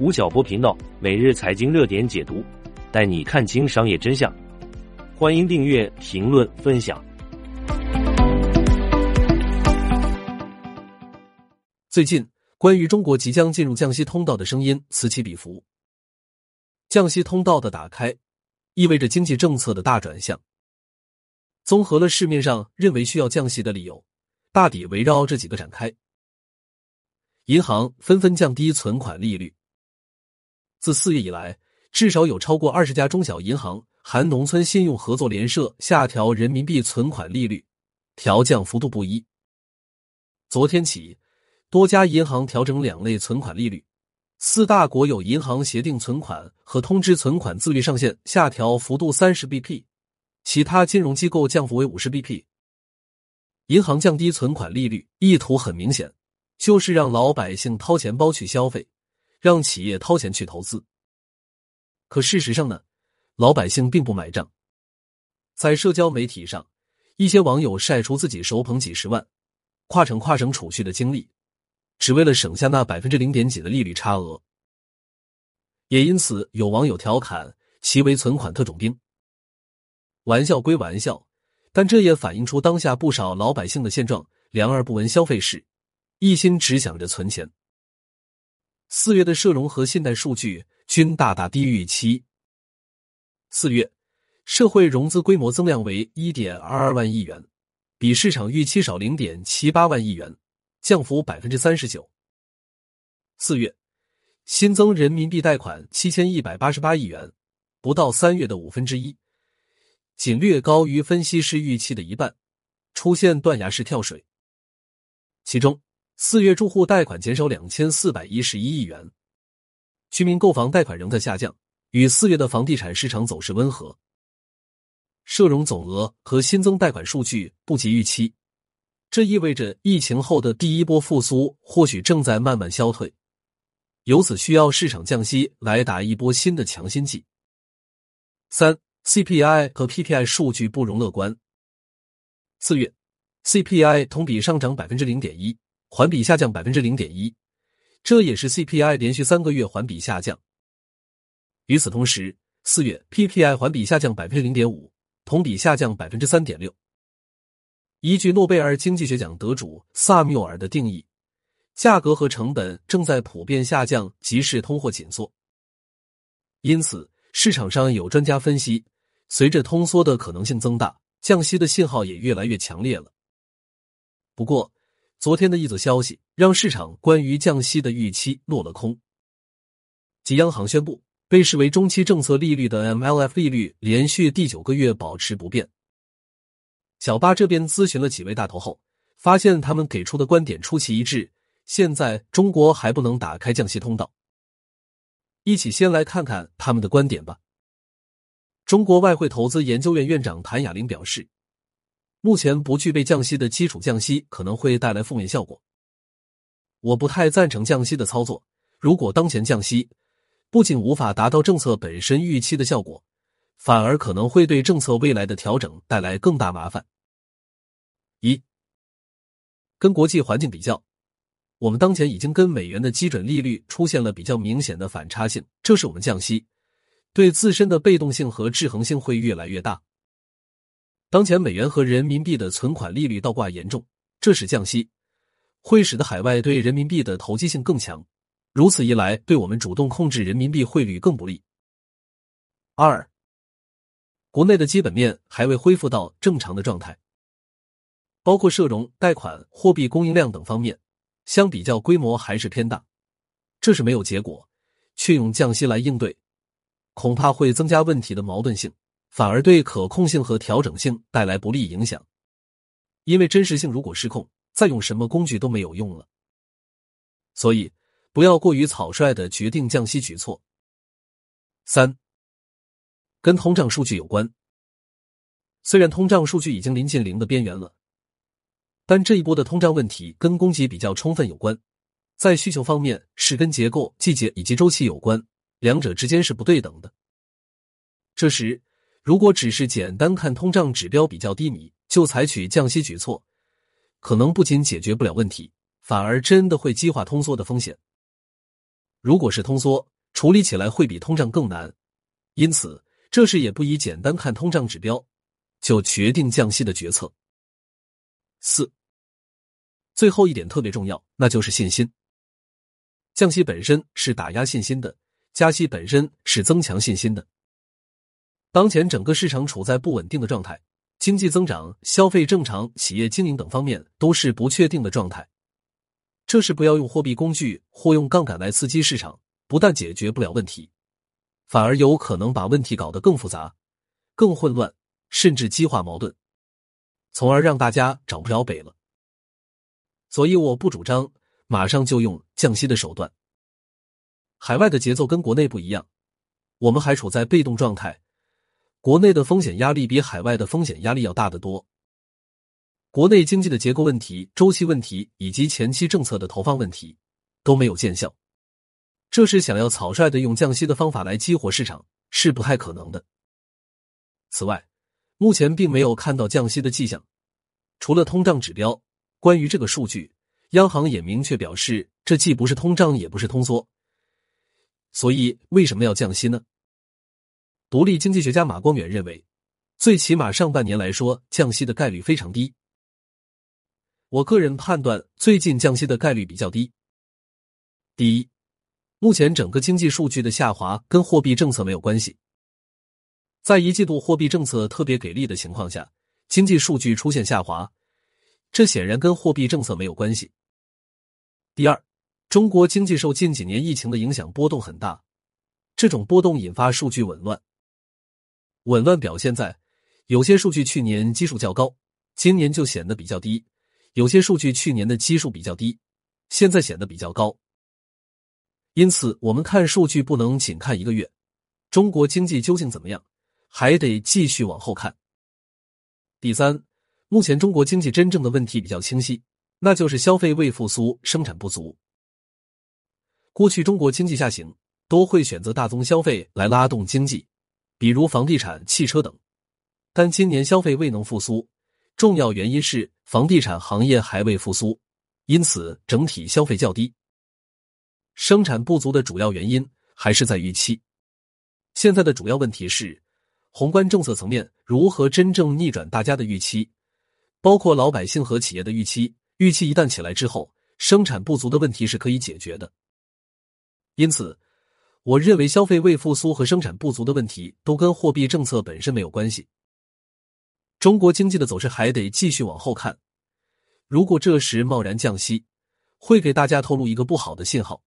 吴晓波频道每日财经热点解读，带你看清商业真相。欢迎订阅、评论、分享。最近，关于中国即将进入降息通道的声音此起彼伏。降息通道的打开，意味着经济政策的大转向。综合了市面上认为需要降息的理由，大抵围绕这几个展开。银行纷纷降低存款利率。自四月以来，至少有超过二十家中小银行含农村信用合作联社下调人民币存款利率，调降幅度不一。昨天起，多家银行调整两类存款利率：四大国有银行协定存款和通知存款自律上限下调幅度三十 bp，其他金融机构降幅为五十 bp。银行降低存款利率意图很明显。就是让老百姓掏钱包去消费，让企业掏钱去投资。可事实上呢，老百姓并不买账。在社交媒体上，一些网友晒出自己手捧几十万、跨省跨省储蓄的经历，只为了省下那百分之零点几的利率差额。也因此，有网友调侃其为存款特种兵。玩笑归玩笑，但这也反映出当下不少老百姓的现状：两耳不闻消费事。一心只想着存钱。四月的社融和信贷数据均大大低于预期。四月社会融资规模增量为一点二二万亿元，比市场预期少零点七八万亿元，降幅百分之三十九。四月新增人民币贷款七千一百八十八亿元，不到三月的五分之一，仅略高于分析师预期的一半，出现断崖式跳水。其中。四月住户贷款减少两千四百一十一亿元，居民购房贷款仍在下降，与四月的房地产市场走势温和。社融总额和新增贷款数据不及预期，这意味着疫情后的第一波复苏或许正在慢慢消退，由此需要市场降息来打一波新的强心剂。三 CPI 和 PPI 数据不容乐观，四月 CPI 同比上涨百分之零点一。环比下降百分之零点一，这也是 CPI 连续三个月环比下降。与此同时，四月 PPI 环比下降百分之零点五，同比下降百分之三点六。依据诺贝尔经济学奖得主萨缪尔的定义，价格和成本正在普遍下降，即是通货紧缩。因此，市场上有专家分析，随着通缩的可能性增大，降息的信号也越来越强烈了。不过，昨天的一则消息让市场关于降息的预期落了空。即央行宣布，被视为中期政策利率的 MLF 利率连续第九个月保持不变。小巴这边咨询了几位大头后，发现他们给出的观点出奇一致。现在中国还不能打开降息通道。一起先来看看他们的观点吧。中国外汇投资研究院院长谭雅玲表示。目前不具备降息的基础，降息可能会带来负面效果。我不太赞成降息的操作。如果当前降息，不仅无法达到政策本身预期的效果，反而可能会对政策未来的调整带来更大麻烦。一，跟国际环境比较，我们当前已经跟美元的基准利率出现了比较明显的反差性，这是我们降息对自身的被动性和制衡性会越来越大。当前美元和人民币的存款利率倒挂严重，这使降息会使得海外对人民币的投机性更强，如此一来，对我们主动控制人民币汇率更不利。二，国内的基本面还未恢复到正常的状态，包括社融、贷款、货币供应量等方面，相比较规模还是偏大，这是没有结果，却用降息来应对，恐怕会增加问题的矛盾性。反而对可控性和调整性带来不利影响，因为真实性如果失控，再用什么工具都没有用了。所以，不要过于草率的决定降息举措。三，跟通胀数据有关。虽然通胀数据已经临近零的边缘了，但这一波的通胀问题跟供给比较充分有关，在需求方面是跟结构、季节以及周期有关，两者之间是不对等的。这时。如果只是简单看通胀指标比较低迷就采取降息举措，可能不仅解决不了问题，反而真的会激化通缩的风险。如果是通缩，处理起来会比通胀更难。因此，这时也不宜简单看通胀指标就决定降息的决策。四，最后一点特别重要，那就是信心。降息本身是打压信心的，加息本身是增强信心的。当前整个市场处在不稳定的状态，经济增长、消费正常、企业经营等方面都是不确定的状态。这时不要用货币工具或用杠杆来刺激市场，不但解决不了问题，反而有可能把问题搞得更复杂、更混乱，甚至激化矛盾，从而让大家找不着北了。所以我不主张马上就用降息的手段。海外的节奏跟国内不一样，我们还处在被动状态。国内的风险压力比海外的风险压力要大得多。国内经济的结构问题、周期问题以及前期政策的投放问题都没有见效，这是想要草率的用降息的方法来激活市场是不太可能的。此外，目前并没有看到降息的迹象，除了通胀指标。关于这个数据，央行也明确表示，这既不是通胀，也不是通缩。所以，为什么要降息呢？独立经济学家马光远认为，最起码上半年来说，降息的概率非常低。我个人判断，最近降息的概率比较低。第一，目前整个经济数据的下滑跟货币政策没有关系，在一季度货币政策特别给力的情况下，经济数据出现下滑，这显然跟货币政策没有关系。第二，中国经济受近几年疫情的影响波动很大，这种波动引发数据紊乱。紊乱表现在有些数据去年基数较高，今年就显得比较低；有些数据去年的基数比较低，现在显得比较高。因此，我们看数据不能仅看一个月，中国经济究竟怎么样，还得继续往后看。第三，目前中国经济真正的问题比较清晰，那就是消费未复苏，生产不足。过去中国经济下行都会选择大宗消费来拉动经济。比如房地产、汽车等，但今年消费未能复苏，重要原因是房地产行业还未复苏，因此整体消费较低。生产不足的主要原因还是在预期。现在的主要问题是，宏观政策层面如何真正逆转大家的预期，包括老百姓和企业的预期。预期一旦起来之后，生产不足的问题是可以解决的。因此。我认为消费未复苏和生产不足的问题都跟货币政策本身没有关系。中国经济的走势还得继续往后看。如果这时贸然降息，会给大家透露一个不好的信号，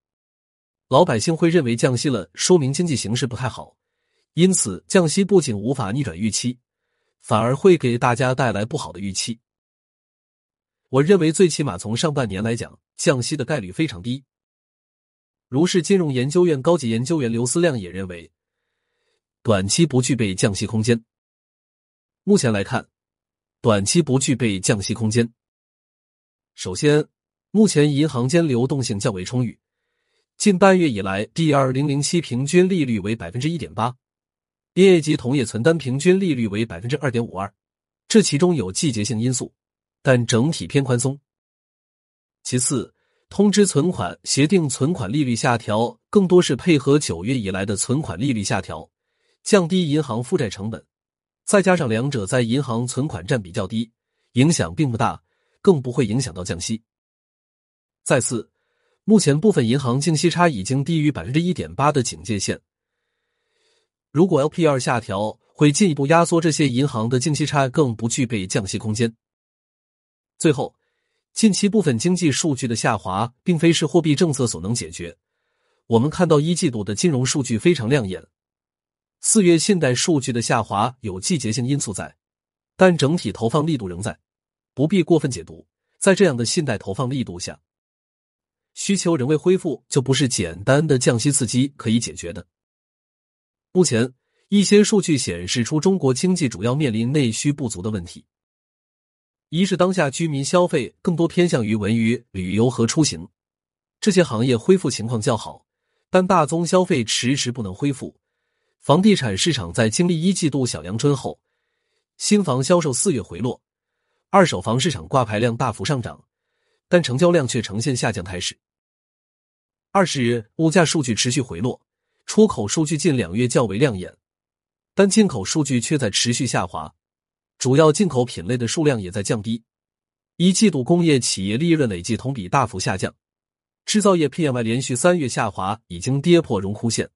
老百姓会认为降息了，说明经济形势不太好，因此降息不仅无法逆转预期，反而会给大家带来不好的预期。我认为最起码从上半年来讲，降息的概率非常低。如是金融研究院高级研究员刘思亮也认为，短期不具备降息空间。目前来看，短期不具备降息空间。首先，目前银行间流动性较为充裕，近半月以来，D 二零零七平均利率为百分之一点八，业及同业存单平均利率为百分之二点五二，这其中有季节性因素，但整体偏宽松。其次。通知存款协定存款利率下调，更多是配合九月以来的存款利率下调，降低银行负债成本。再加上两者在银行存款占比较低，影响并不大，更不会影响到降息。再次，目前部分银行净息差已经低于百分之一点八的警戒线，如果 LPR 下调，会进一步压缩这些银行的净息差，更不具备降息空间。最后。近期部分经济数据的下滑，并非是货币政策所能解决。我们看到一季度的金融数据非常亮眼，四月信贷数据的下滑有季节性因素在，但整体投放力度仍在，不必过分解读。在这样的信贷投放力度下，需求仍未恢复，就不是简单的降息刺激可以解决的。目前一些数据显示出中国经济主要面临内需不足的问题。一是当下居民消费更多偏向于文娱、旅游和出行，这些行业恢复情况较好，但大宗消费迟迟不能恢复。房地产市场在经历一季度小阳春后，新房销售四月回落，二手房市场挂牌量大幅上涨，但成交量却呈现下降态势。二是，物价数据持续回落，出口数据近两月较为亮眼，但进口数据却在持续下滑，主要进口品类的数量也在降低。一季度工业企业利润累计同比大幅下降，制造业 PMI 连续三月下滑，已经跌破荣枯线，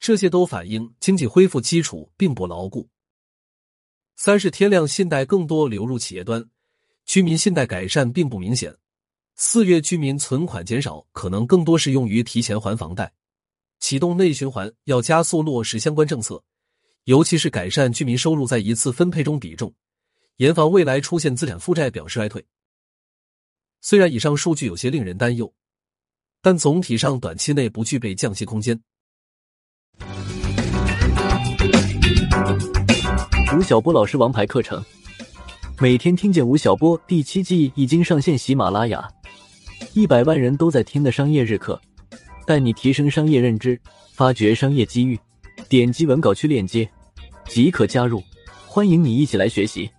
这些都反映经济恢复基础并不牢固。三是天量信贷更多流入企业端，居民信贷改善并不明显。四月居民存款减少，可能更多是用于提前还房贷。启动内循环要加速落实相关政策，尤其是改善居民收入在一次分配中比重，严防未来出现资产负债表衰退。虽然以上数据有些令人担忧，但总体上短期内不具备降息空间。吴晓波老师王牌课程，每天听见吴晓波第七季已经上线喜马拉雅。一百万人都在听的商业日课，带你提升商业认知，发掘商业机遇。点击文稿区链接即可加入，欢迎你一起来学习。